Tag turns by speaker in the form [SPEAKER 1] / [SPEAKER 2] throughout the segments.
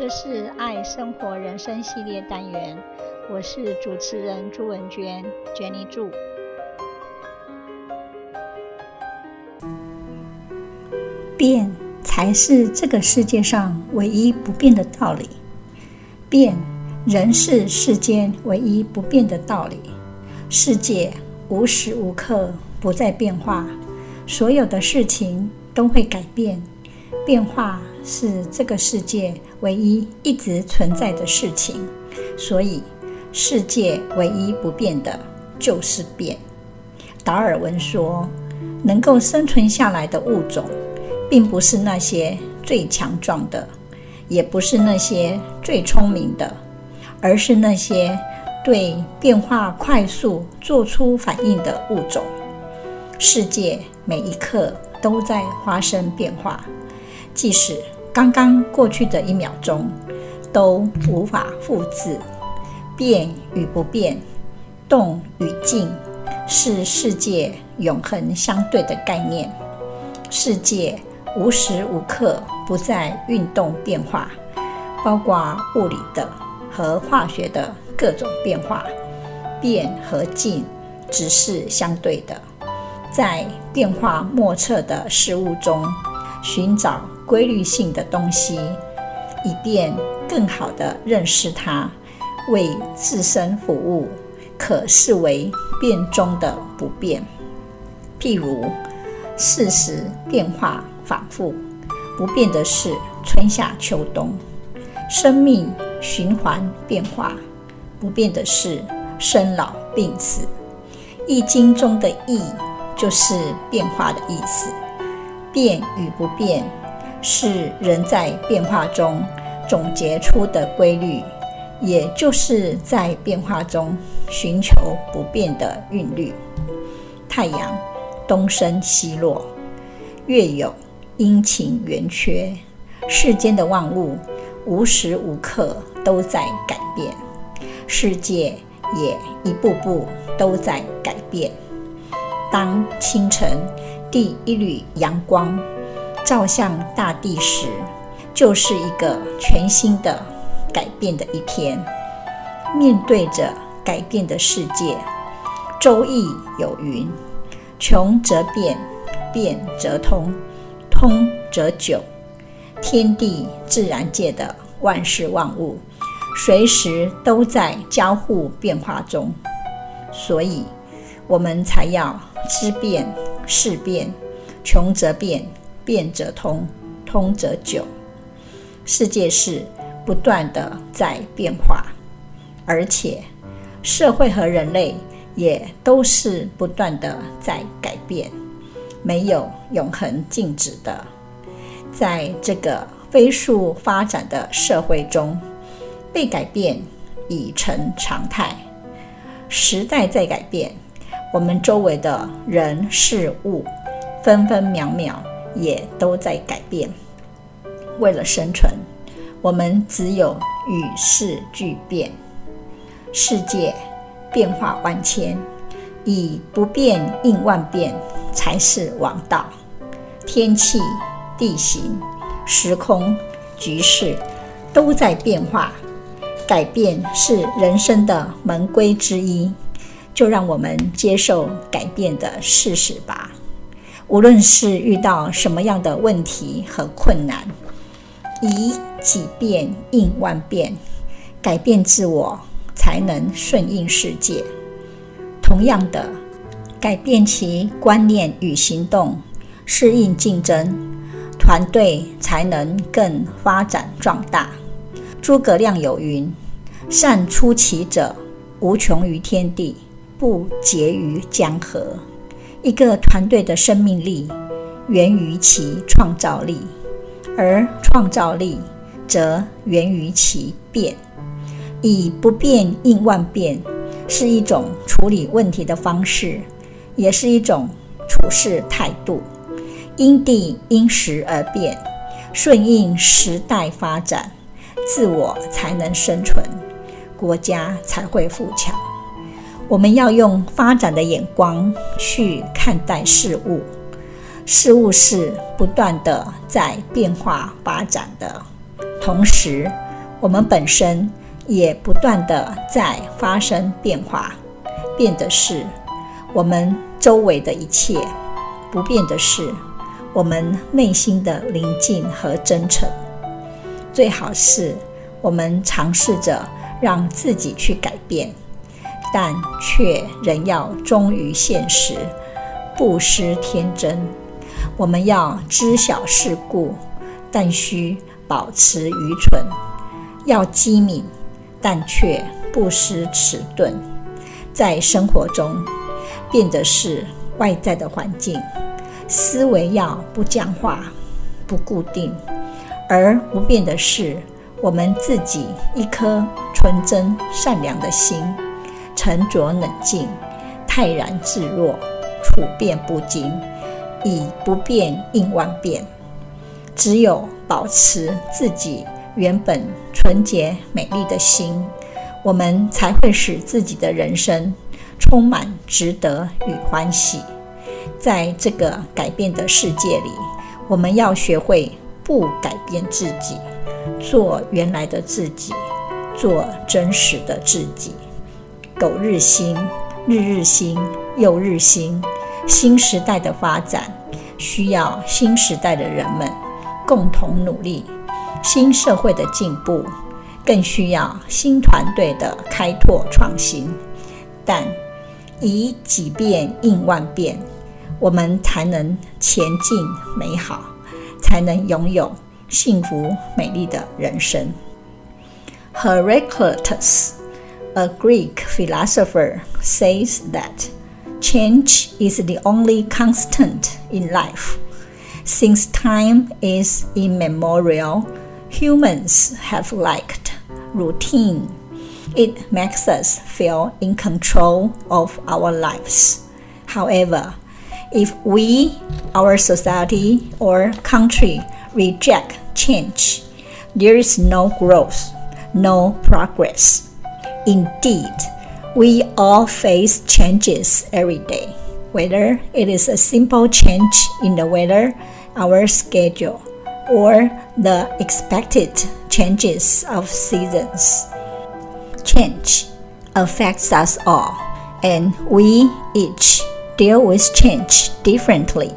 [SPEAKER 1] 这是爱生活人生系列单元，我是主持人朱文娟，Jenny 朱。变才是这个世界上唯一不变的道理，变仍是世间唯一不变的道理。世界无时无刻不在变化，所有的事情都会改变，变化是这个世界唯一一直存在的事情，所以世界唯一不变的就是变。达尔文说，能够生存下来的物种，并不是那些最强壮的，也不是那些最聪明的，而是那些对变化快速做出反应的物种。世界每一刻都在发生变化，即使刚刚过去的一秒钟都无法复制。变与不变，动与静，是世界永恒相对的概念。世界无时无刻不在运动变化，包括物理的和化学的各种变化。变和静只是相对的，在变化莫测的事物中寻找规律性的东西，以便更好地认识它，为自身服务，可视为变中的不变。譬如，四时变化反复，不变的是春夏秋冬；生命循环变化，不变的是生老病死。《易经》中的“易”就是变化的意思。变与不变，是人在变化中总结出的规律。也就是在变化中寻求不变的韵律。太阳东升西落，月有阴晴圆缺，世间的万物无时无刻都在改变，世界也一步步都在改变。当清晨第一缕阳光照向大地时，就是一个全新的。改变的一天，面对着改变的世界，《周易》有云：“穷则变，变则通，通则久。”天地自然界的万事万物，随时都在交互变化中，所以我们才要知变、事变，穷则变，变则通，通则久。世界是。不断的在变化，而且社会和人类也都是不断的在改变，没有永恒静止的。在这个飞速发展的社会中，被改变已成常态。时代在改变，我们周围的人事物分分秒秒也都在改变。为了生存。我们只有与世俱变，世界变化万千，以不变应万变才是王道。天气、地形、时空、局势都在变化，改变是人生的门规之一，就让我们接受改变的事实吧。无论是遇到什么样的问题和困难。以己变应万变，改变自我，才能顺应世界。同样的，改变其观念与行动，适应竞争，团队才能更发展壮大。诸葛亮有云：“善出奇者，无穷于天地，不竭于江河。”一个团队的生命力，源于其创造力。而创造力则源于其变，以不变应万变，是一种处理问题的方式，也是一种处事态度。因地因时而变，顺应时代发展，自我才能生存，国家才会富强。我们要用发展的眼光去看待事物。事物是不断的在变化发展的，同时我们本身也不断的在发生变化。变的是我们周围的一切，不变的是我们内心的宁静和真诚。最好是我们尝试着让自己去改变，但却仍要忠于现实，不失天真。我们要知晓世故，但需保持愚蠢；要机敏，但却不失迟钝。在生活中，变的是外在的环境，思维要不僵化、不固定。而不变的是我们自己一颗纯真善良的心，沉着冷静，泰然自若，处变不惊，以不变应万变。只有保持自己原本纯洁美丽的心，我们才会使自己的人生充满值得与欢喜。在这个改变的世界里，我们要学会。不改变自己，做原来的自己，做真实的自己。苟日新，日日新，又日新。新时代的发展需要新时代的人们共同努力，新社会的进步更需要新团队的开拓创新。但以几变应万变，我们才能前进美好。才能拥有幸福美丽的人生。Heraclitus, a Greek philosopher, says that change is the only constant in life. Since time is immemorial, humans have liked routine. It makes us feel in control of our lives. However, if we, our society or country reject change, there is no growth, no progress. Indeed, we all face changes every day, whether it is a simple change in the weather, our schedule, or the expected changes of seasons. Change affects us all, and we each deal with change differently.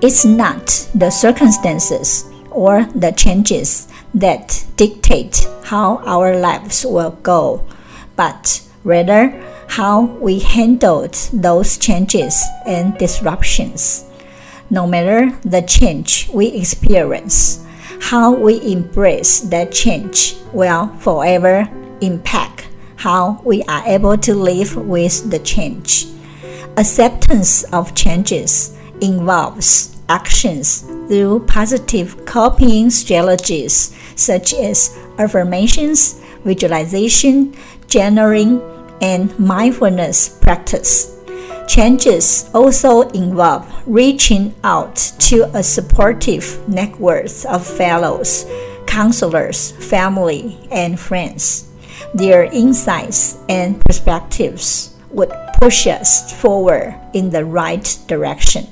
[SPEAKER 1] It's not the circumstances or the changes that dictate how our lives will go, but rather how we handled those changes and disruptions. No matter the change we experience, how we embrace that change will forever impact how we are able to live with the change. Acceptance of changes involves actions through positive coping strategies such as affirmations, visualization, journaling, and mindfulness practice. Changes also involve reaching out to a supportive network of fellows, counselors, family, and friends. Their insights and perspectives would push us forward in the right direction.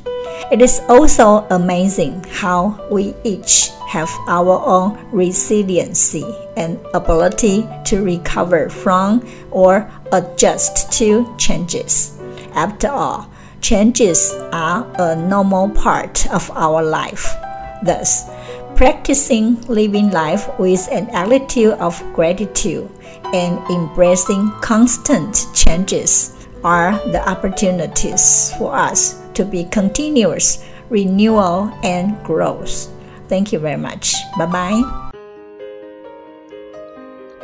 [SPEAKER 1] It is also amazing how we each have our own resiliency and ability to recover from or adjust to changes. After all, changes are a normal part of our life. Thus, practicing living life with an attitude of gratitude and embracing constant changes are the opportunities for us to be continuous renewal and growth. Thank you very much. Bye bye.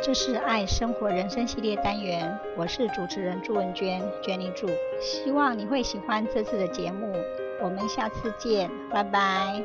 [SPEAKER 2] 这是爱生活人生系列单元，我是主持人朱文娟，Jenny 朱。希望你会喜欢这次的节目，我们下次见，拜拜。